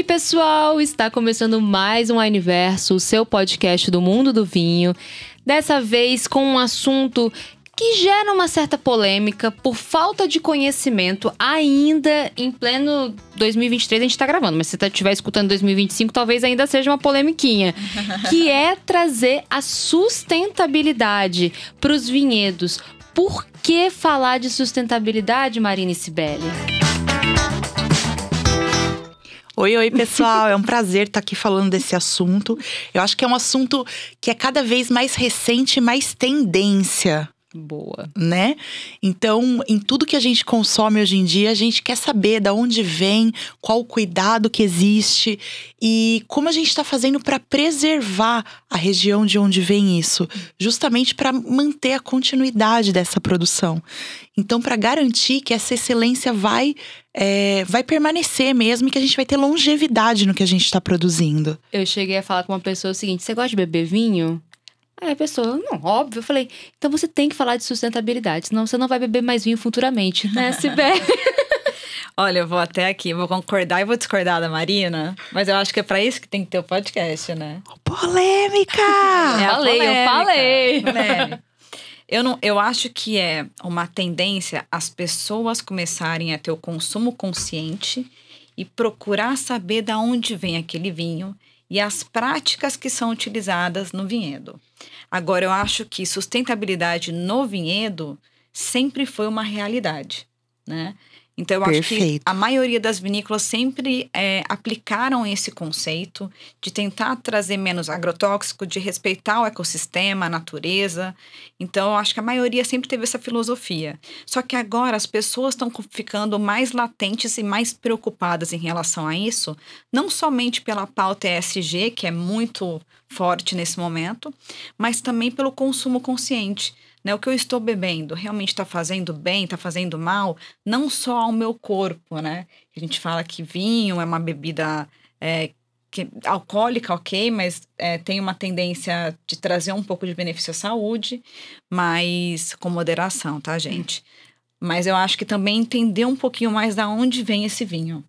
aí, pessoal? Está começando mais um Universo, o seu podcast do mundo do vinho. Dessa vez com um assunto que gera uma certa polêmica por falta de conhecimento ainda em pleno 2023 a gente tá gravando, mas se você estiver escutando 2025 talvez ainda seja uma polemiquinha, que é trazer a sustentabilidade para os vinhedos. Por que falar de sustentabilidade, Marina e Sibeli? Oi, oi, pessoal. É um prazer estar aqui falando desse assunto. Eu acho que é um assunto que é cada vez mais recente, mais tendência Boa. né? Então, em tudo que a gente consome hoje em dia, a gente quer saber da onde vem, qual o cuidado que existe e como a gente está fazendo para preservar a região de onde vem isso, justamente para manter a continuidade dessa produção. Então, para garantir que essa excelência vai é, vai permanecer mesmo e que a gente vai ter longevidade no que a gente está produzindo. Eu cheguei a falar com uma pessoa o seguinte: você gosta de beber vinho? Aí a pessoa, não, óbvio. Eu falei, então você tem que falar de sustentabilidade, senão você não vai beber mais vinho futuramente, né, Sibeli? Olha, eu vou até aqui, vou concordar e vou discordar da Marina, mas eu acho que é pra isso que tem que ter o podcast, né? Polêmica! Eu É falei, eu polêmica. falei. Polêmica. Eu, não, eu acho que é uma tendência as pessoas começarem a ter o consumo consciente e procurar saber da onde vem aquele vinho e as práticas que são utilizadas no vinhedo. Agora, eu acho que sustentabilidade no vinhedo sempre foi uma realidade, né? Então, eu acho que a maioria das vinícolas sempre é, aplicaram esse conceito de tentar trazer menos agrotóxico, de respeitar o ecossistema, a natureza. Então, eu acho que a maioria sempre teve essa filosofia. Só que agora as pessoas estão ficando mais latentes e mais preocupadas em relação a isso, não somente pela pauta ESG, que é muito forte nesse momento, mas também pelo consumo consciente. Né? O que eu estou bebendo realmente está fazendo bem, está fazendo mal, não só ao meu corpo, né? A gente fala que vinho é uma bebida é, que- alcoólica, ok, mas é, tem uma tendência de trazer um pouco de benefício à saúde, mas com moderação, tá, gente? Mas eu acho que também entender um pouquinho mais da onde vem esse vinho.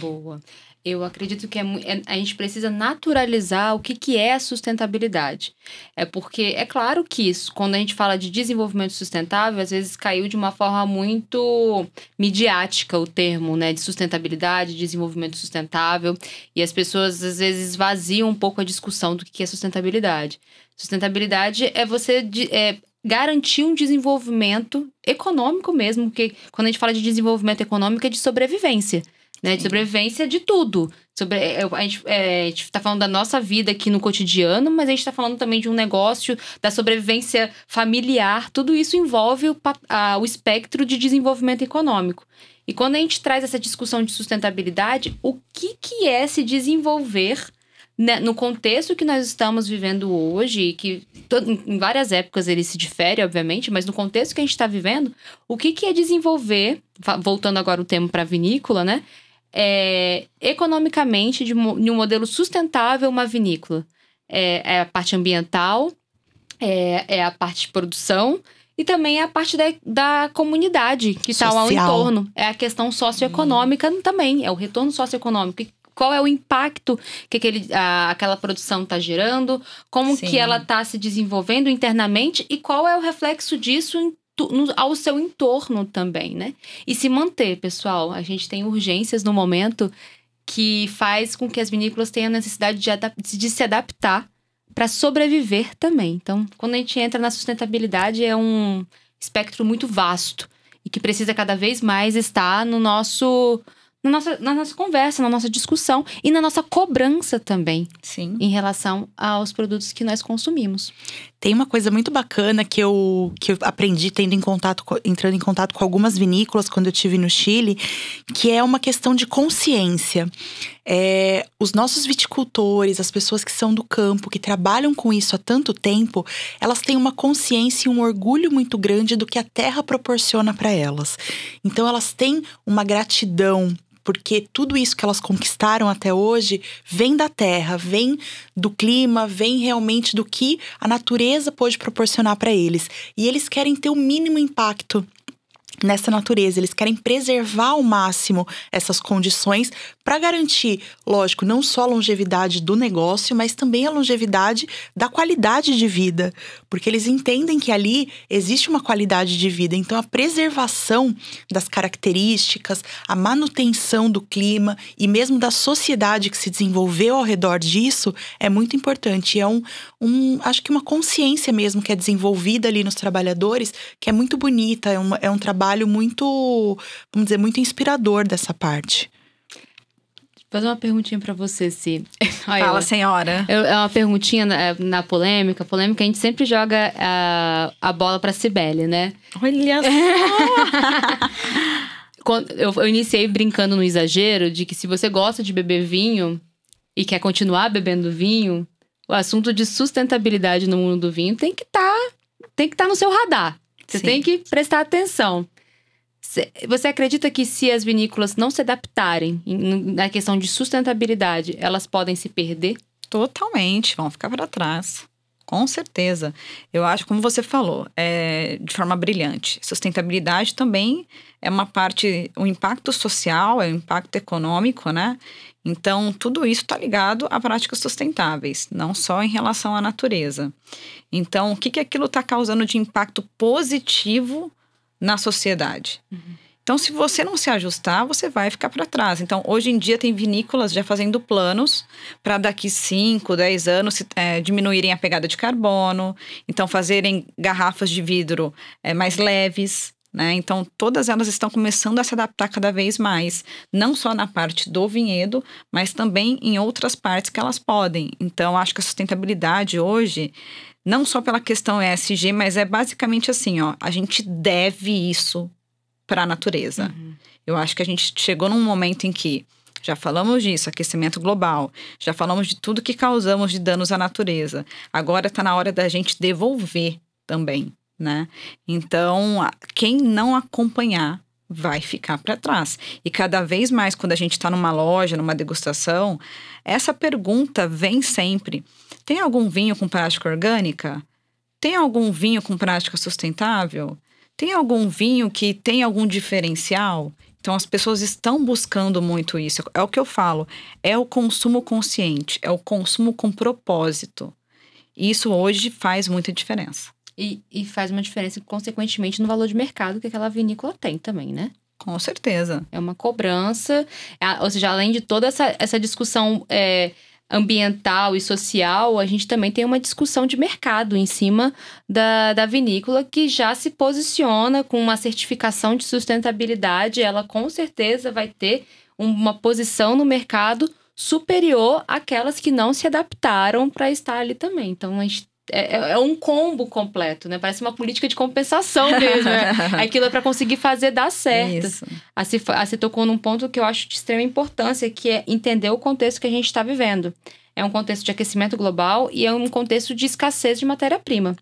Boa. Eu acredito que é, é- a gente precisa naturalizar o que, que é sustentabilidade. É porque, é claro que isso, quando a gente fala de desenvolvimento sustentável, às vezes caiu de uma forma muito midiática o termo, né? De sustentabilidade, desenvolvimento sustentável. E as pessoas, às vezes, vaziam um pouco a discussão do que é sustentabilidade. Sustentabilidade é você é, garantir um desenvolvimento econômico mesmo, porque quando a gente fala de desenvolvimento econômico é de sobrevivência né? De sobrevivência de tudo. Sobre, é, a, gente, é, a gente tá falando da nossa vida aqui no cotidiano, mas a gente tá falando também de um negócio, da sobrevivência familiar. Tudo isso envolve o, a- o espectro de desenvolvimento econômico. E quando a gente traz essa discussão de sustentabilidade, o que, que é se desenvolver né, no contexto que nós estamos vivendo hoje, e que em- várias épocas ele se difere, obviamente, mas no contexto que a gente está vivendo, o que, que é desenvolver, voltando agora o tema para a vinícola, né? É, economicamente, de, de um modelo sustentável, uma vinícola. É, é a parte ambiental, é, é a parte de produção e também é a parte da, da comunidade que está ao entorno. É a questão socioeconômica também, é o retorno socioeconômico. E Qual é o impacto que aquele, a- aquela produção está gerando, como Sim. que ela está se desenvolvendo internamente e qual é o reflexo disso em no- ao seu entorno também, né? E se manter, pessoal. A gente tem urgências no momento que faz com que as vinícolas tenham necessidade de, de se adaptar para sobreviver também. Então, quando a gente entra na sustentabilidade, é um espectro muito vasto e que precisa cada vez mais estar no nosso, na, nossa, na nossa conversa, na nossa discussão e na nossa cobrança também Sim. em relação aos produtos que nós consumimos. Tem uma coisa muito bacana que eu, que eu aprendi tendo em contato, co- entrando em contato com algumas vinícolas quando eu estive no Chile, que é uma questão de consciência. É, os nossos viticultores, as pessoas que são do campo, que trabalham com isso há tanto tempo, elas têm uma consciência e um orgulho muito grande do que a terra proporciona para elas. Então elas têm uma gratidão porque tudo isso que elas conquistaram até hoje vem da terra, vem do clima, vem realmente do que a natureza pôde proporcionar para eles. E eles querem ter o mínimo impacto nessa natureza, eles querem preservar ao máximo essas condições para garantir, lógico, não só a longevidade do negócio, mas também a longevidade da qualidade de vida, porque eles entendem que ali existe uma qualidade de vida. Então, a preservação das características, a manutenção do clima e mesmo da sociedade que se desenvolveu ao redor disso é muito importante. É um, um acho que uma consciência mesmo que é desenvolvida ali nos trabalhadores, que é muito bonita, é um, é um trabalho muito, vamos dizer, muito inspirador dessa parte fazer uma perguntinha para você, Si. Fala, senhora. Eu, é uma perguntinha na, é, na, polêmica. Polêmica, a gente sempre joga a, a bola pra Cibele, né? Olha só! Eu, eu iniciei brincando no exagero de que se você gosta de beber vinho e quer continuar bebendo vinho, o assunto de sustentabilidade no mundo do vinho tem que estar tá, tem que estar tá no seu radar. Você Sim. tem que prestar atenção. Você acredita que se as vinícolas não se adaptarem na questão de sustentabilidade, elas podem se perder? Totalmente, vão ficar para trás. Com certeza. Eu acho, como você falou, é, de forma brilhante. Sustentabilidade também é uma parte, o impacto social, é o impacto econômico, né? Então, tudo isso está ligado a práticas sustentáveis, não só em relação à natureza. Então, o que, que aquilo está causando de impacto positivo na sociedade. Uhum. Então, se você não se ajustar, você vai ficar para trás. Então, hoje em dia, tem vinícolas já fazendo planos para daqui 5, 10 anos é, diminuírem a pegada de carbono, então, fazerem garrafas de vidro é, mais leves. Né? Então, todas elas estão começando a se adaptar cada vez mais, não só na parte do vinhedo, mas também em outras partes que elas podem. Então, acho que a sustentabilidade hoje não só pela questão ESG, mas é basicamente assim, ó, a gente deve isso para a natureza. Uhum. Eu acho que a gente chegou num momento em que já falamos disso, aquecimento global, já falamos de tudo que causamos de danos à natureza. Agora está na hora da gente devolver também, né? Então, quem não acompanhar vai ficar para trás. E cada vez mais, quando a gente está numa loja, numa degustação, essa pergunta vem sempre. Tem algum vinho com prática orgânica? Tem algum vinho com prática sustentável? Tem algum vinho que tem algum diferencial? Então as pessoas estão buscando muito isso. É o que eu falo, é o consumo consciente, é o consumo com propósito. Isso hoje faz muita diferença. E, e faz uma diferença, consequentemente, no valor de mercado que aquela vinícola tem também, né? Com certeza. É uma cobrança. Ou seja, além de toda essa, essa discussão é, ambiental e social, a gente também tem uma discussão de mercado em cima da, da vinícola que já se posiciona com uma certificação de sustentabilidade. Ela com certeza vai ter uma posição no mercado superior àquelas que não se adaptaram para estar ali também. Então a gente é, é, é, um combo completo, né? Parece uma política de compensação mesmo. Né? Aquilo é para conseguir fazer dar certo. Isso. A se, a se tocou num ponto que eu acho de extrema importância, que é entender o contexto que a gente está vivendo. É um contexto de aquecimento global e é um contexto de escassez de matéria-prima.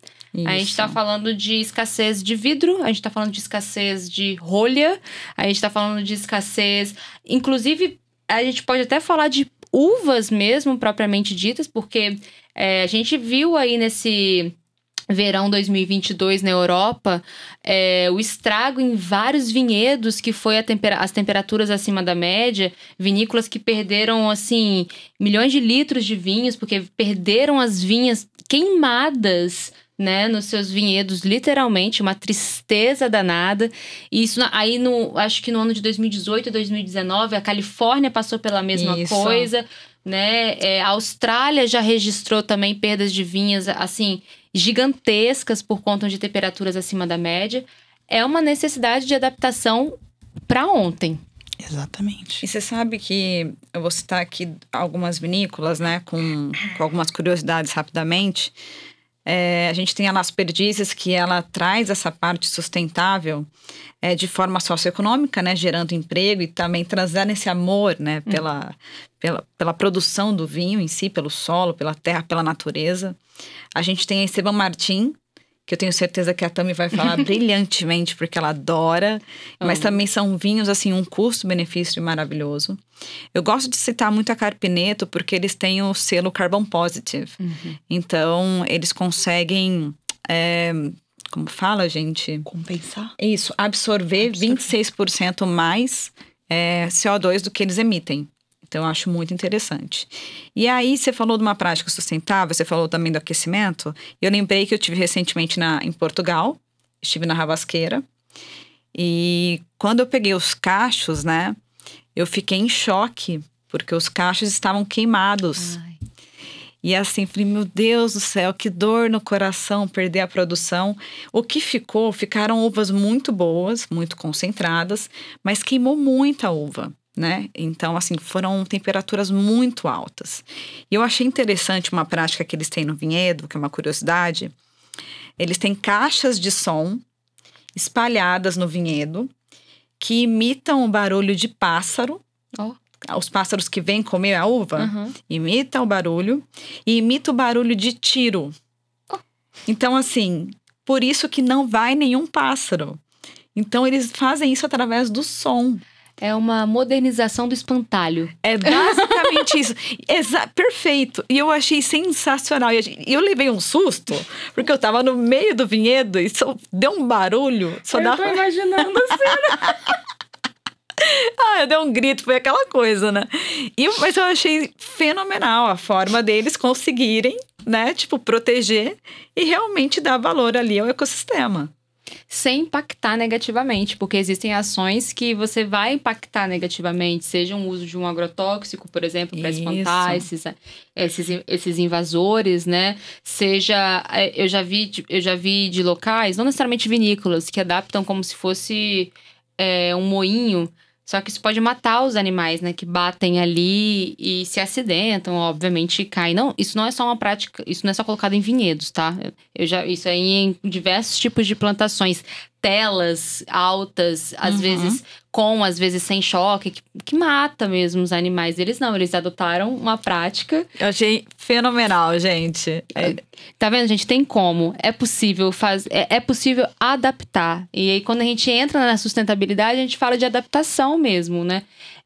A gente está falando de escassez de vidro, a gente está falando de escassez de rolha, a gente está falando de escassez. Inclusive, a gente pode até falar de uvas mesmo, propriamente ditas, porque é, a gente viu aí nesse verão 2022 na Europa, é, o estrago em vários vinhedos que foi tempera as temperaturas acima da média, vinícolas que perderam assim milhões de litros de vinhos porque perderam as vinhas queimadas. Né, nos seus vinhedos, literalmente, uma tristeza danada. E isso aí, no, acho que no ano de 2018 e 2019, a Califórnia passou pela mesma isso. coisa né? É, a Austrália já registrou também perdas de vinhas, assim, gigantescas por conta de temperaturas acima da média. É uma necessidade de adaptação para ontem. Exatamente. E você sabe que eu vou citar aqui algumas vinícolas, né, com, com algumas curiosidades rapidamente. É, a gente tem a Las Perdizes, que ela traz essa parte sustentável é, de forma socioeconômica, né, gerando emprego e também trazendo esse amor né, hum. pela, pela, pela produção do vinho em si, pelo solo, pela terra, pela natureza. A gente tem a Esteban Martin, que eu tenho certeza que a Tami vai falar brilhantemente, porque ela adora. Mas também são vinhos, assim, um custo-benefício maravilhoso. Eu gosto de citar muito a Carpineto, porque eles têm o selo Carbon Positive. Uhum. Então, eles conseguem. É, como fala, gente? Compensar? Isso, absorver, absorver. 26% mais é, CO2 do que eles emitem. Então, eu acho muito interessante. E aí, você falou de uma prática sustentável, você falou também do aquecimento. Eu lembrei que eu tive recentemente na, em Portugal, estive na Ravasqueira. E quando eu peguei os cachos, né, eu fiquei em choque, porque os cachos estavam queimados. Ai. E assim, falei, meu Deus do céu, que dor no coração perder a produção. O que ficou, ficaram uvas muito boas, muito concentradas, mas queimou muita uva, né? Então, assim, foram temperaturas muito altas. E eu achei interessante uma prática que eles têm no vinhedo, que é uma curiosidade. Eles têm caixas de som espalhadas no vinhedo que imitam o barulho de pássaro Ó. os pássaros que vêm comer a uva Uhum. imita o barulho e imita o barulho de tiro. Então, assim, por isso que não vai nenhum pássaro. Então, eles fazem isso através do som. É uma modernização do espantalho. É basicamente isso. Exa perfeito. E eu achei sensacional. E a eu levei um susto, porque eu tava no meio do vinhedo e só deu um barulho. Só dava... imaginando Ah, eu dei um grito, foi aquela coisa, né? E, eu- mas eu achei fenomenal a forma deles conseguirem, né? Tipo, proteger e realmente dar valor ali ao ecossistema. Sem impactar negativamente, porque existem ações que você vai impactar negativamente, seja o uso de um agrotóxico, por exemplo, para espantar esses, esses, esses invasores, né? Seja, eh, eu já vi, de- eu já vi de locais, não necessariamente vinícolas, que adaptam como se fosse eh, um moinho. Só que isso pode matar os animais, né? Que batem ali e se acidentam, obviamente caem. Não, isso não é só uma prática, isso não é só colocado em vinhedos, tá? Eu já, isso aí em diversos tipos de plantações. Telas altas, às Uhum. vezes com, às vezes sem choque, que, que mata mesmo os animais. Eles não, eles adotaram uma prática. Eu achei fenomenal, gente. É, Tá vendo, gente? Tem como. É possível fazer. É, é possível adaptar. E aí, quando a gente entra na sustentabilidade, a gente fala de adaptação mesmo, né?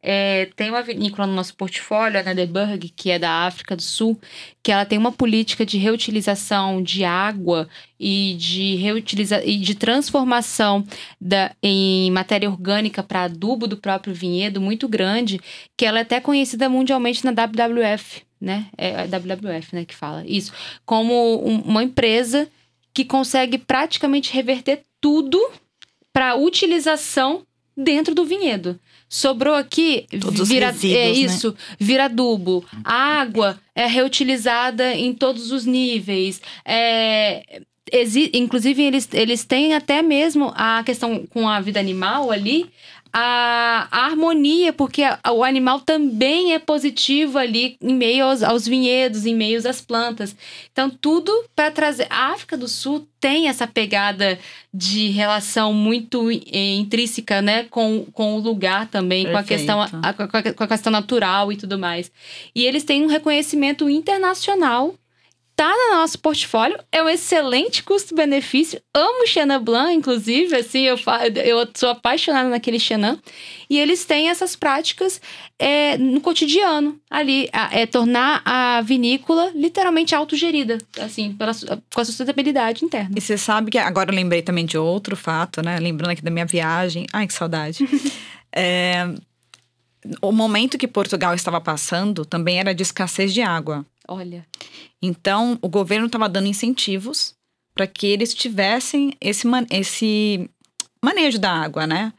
É, tem uma vinícola no nosso portfólio, a Nadeburg, que é da África do Sul, que ela tem uma política de reutilização de água e de reutiliza e de transformação da, em matéria orgânica para adubo do próprio vinhedo muito grande, que ela é até conhecida mundialmente na WWF, né? É a WWF, né, que fala isso, como um- uma empresa que consegue praticamente reverter tudo para utilização dentro do vinhedo. Sobrou aqui, Todos os vira, resíduos, é né? isso, vira adubo. A água é reutilizada em todos os níveis. É, exi- inclusive, eles, eles têm até mesmo a questão com a vida animal ali, a, a harmonia, porque a- o animal também é positivo ali em meio aos, aos vinhedos, em meio às plantas. Então, tudo para trazer. A África do Sul tem essa pegada de relação muito eh, intrínseca, né, com, com o lugar também, com a, questão, a, com a questão natural e tudo mais. E eles têm um reconhecimento internacional. Tá no nosso portfólio, é um excelente custo-benefício. Amo Chenin Blanc, inclusive, assim, eu, eu sou apaixonada naquele Chenin. E eles têm essas práticas é, no cotidiano, ali, a- é tornar a vinícola literalmente autogerida, assim, pela, com a sustentabilidade interna. E você sabe que agora eu lembrei também de outro fato, né? Lembrando aqui da minha viagem. Ai, que saudade. É, o momento que Portugal estava passando também era de escassez de água. Olha, Então, o governo estava dando incentivos para que eles tivessem esse, esse manejo da água, né?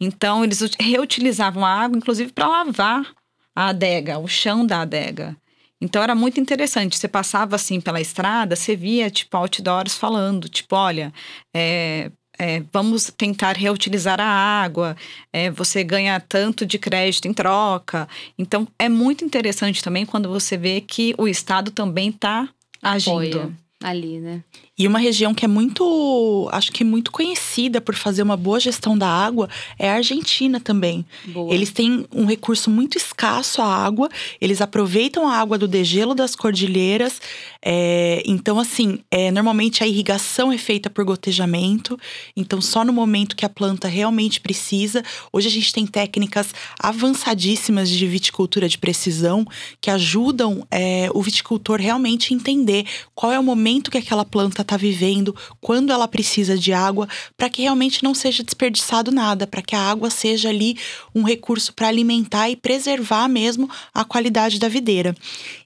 Então, eles ut- reutilizavam a água, inclusive, para lavar a adega, o chão da adega. Então, era muito interessante. Você passava, assim, pela estrada, você via, tipo, outdoors falando, tipo, olha, é, é, vamos tentar reutilizar a água, é, você ganha tanto de crédito em troca. Então, é muito interessante também quando você vê que o Estado também está agindo. apoia ali, né? E uma região que é muito, acho que muito conhecida por fazer uma boa gestão da água é a Argentina também. Boa. Eles têm um recurso muito escasso a água, eles aproveitam a água do degelo das cordilheiras. é, então, assim, é, normalmente a irrigação é feita por gotejamento, então só no momento que a planta realmente precisa. Hoje a gente tem técnicas avançadíssimas de viticultura de precisão que ajudam é, o viticultor realmente a entender qual é o momento momento que aquela planta está vivendo, quando ela precisa de água, para que realmente não seja desperdiçado nada, para que a água seja ali um recurso para alimentar e preservar mesmo a qualidade da videira.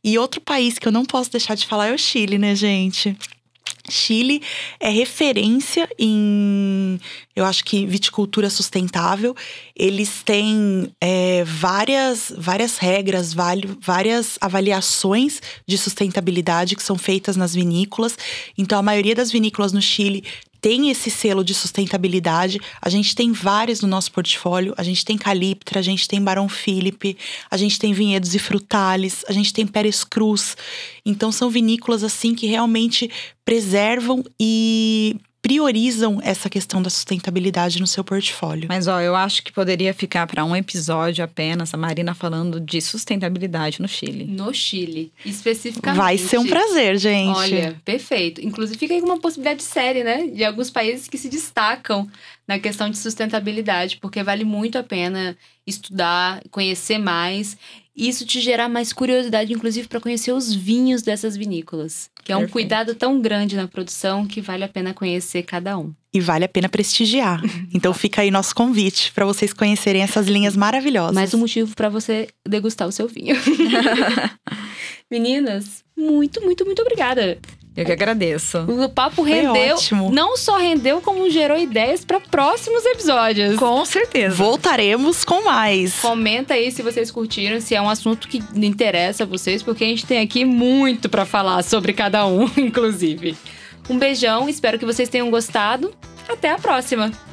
E outro país que eu não posso deixar de falar é o Chile, né, gente? Chile é referência em, eu acho que viticultura sustentável. Eles têm é, várias, várias regras, várias avaliações de sustentabilidade que são feitas nas vinícolas. Então, a maioria das vinícolas no Chile tem esse selo de sustentabilidade. A gente tem vários no nosso portfólio. A gente tem Caliptra, a gente tem Barão Philippe, a gente tem Vinhedos e Frutales, a gente tem Pérez Cruz. Então são vinícolas assim que realmente preservam e priorizam essa questão da sustentabilidade no seu portfólio. Mas ó, eu acho que poderia ficar para um episódio apenas a Marina falando de sustentabilidade no Chile. No Chile, especificamente. Vai ser um prazer, gente. Olha, perfeito. Inclusive fica aí uma possibilidade de série, né, de alguns países que se destacam na questão de sustentabilidade, porque vale muito a pena estudar, conhecer mais isso te gerar mais curiosidade, inclusive, para conhecer os vinhos dessas vinícolas. Que é um Perfeito. cuidado tão grande na produção que vale a pena conhecer cada um. E vale a pena prestigiar. então fica aí nosso convite para vocês conhecerem essas linhas maravilhosas. Mais um motivo para você degustar o seu vinho. Meninas, muito, muito, muito obrigada. Eu que agradeço. O papo rendeu. Ótimo. Não só rendeu, como gerou ideias para próximos episódios. Com certeza. Voltaremos com mais. Comenta aí se vocês curtiram, se é um assunto que interessa a vocês, porque a gente tem aqui muito para falar sobre cada um, inclusive. Um beijão, espero que vocês tenham gostado. Até a próxima!